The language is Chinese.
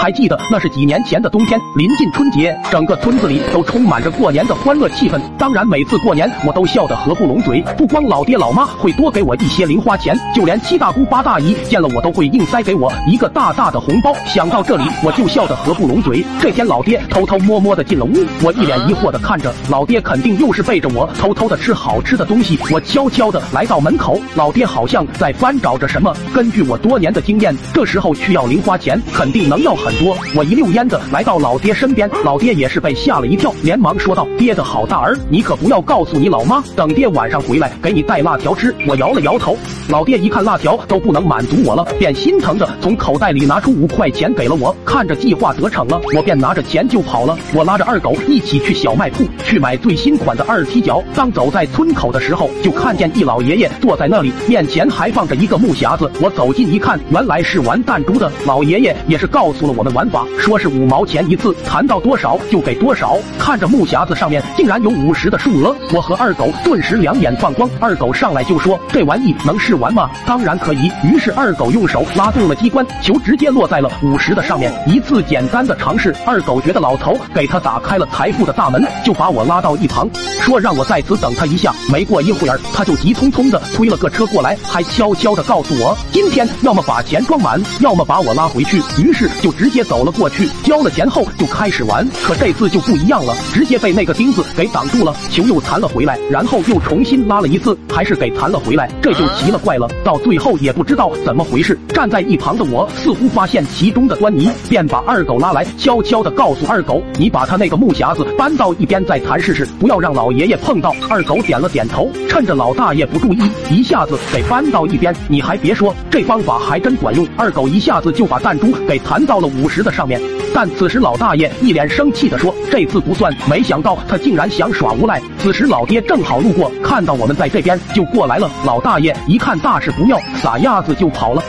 还记得那是几年前的冬天，临近春节，整个村子里都充满着过年的欢乐气氛。当然，每次过年我都笑得合不拢嘴。不光老爹老妈会多给我一些零花钱，就连七大姑八大姨见了我都会硬塞给我一个大大的红包。想到这里，我就笑得合不拢嘴。这天，老爹偷偷摸摸的进了屋，我一脸疑惑的看着，老爹肯定又是背着我偷偷的吃好吃的东西。我悄悄的来到门口，老爹好像在翻找着什么。根据我多年的经验，这时候去要零花钱，肯定能要很。多，我一溜烟的来到老爹身边，老爹也是被吓了一跳，连忙说道：“爹的好大儿，你可不要告诉你老妈，等爹晚上回来给你带辣条吃。”我摇了摇头，老爹一看辣条都不能满足我了，便心疼的从口袋里拿出五块钱给了我。看着计划得逞了，我便拿着钱就跑了。我拉着二狗一起去小卖铺去买最新款的二踢脚。当走在村口的时候，就看见一老爷爷坐在那里，面前还放着一个木匣子。我走近一看，原来是玩弹珠的。老爷爷也是告诉了我。们玩法说是五毛钱一次，弹到多少就给多少。看着木匣子上面竟然有五十的数额，我和二狗顿时两眼放光。二狗上来就说：“这玩意能是试玩吗？”当然可以。于是二狗用手拉动了机关，球直接落在了五十的上面。一次简单的尝试，二狗觉得老头给他打开了财富的大门，就把我拉到一旁，说让我在此等他一下。没过一会儿，他就急匆匆的推了个车过来，还悄悄的告诉我，今天要么把钱装满，要么把我拉回去。于是就直。接走了过去，交了钱后就开始玩。可这次就不一样了，直接被那个钉子给挡住了，球又弹了回来，然后又重新拉了一次，还是给弹了回来，这就奇了怪了。到最后也不知道怎么回事，站在一旁的我似乎发现其中的端倪，便把二狗拉来，悄悄的告诉二狗：“你把他那个木匣子搬到一边再弹试试，不要让老爷爷碰到。”二狗点了点头，趁着老大爷不注意，一下子给搬到一边。你还别说，这方法还真管用，二狗一下子就把弹珠给弹到了五。十的上面，但此时老大爷一脸生气的说：“这次不算。”没想到他竟然想耍无赖。此时老爹正好路过，看到我们在这边，就过来了。老大爷一看看大事不妙，撒丫子就跑了。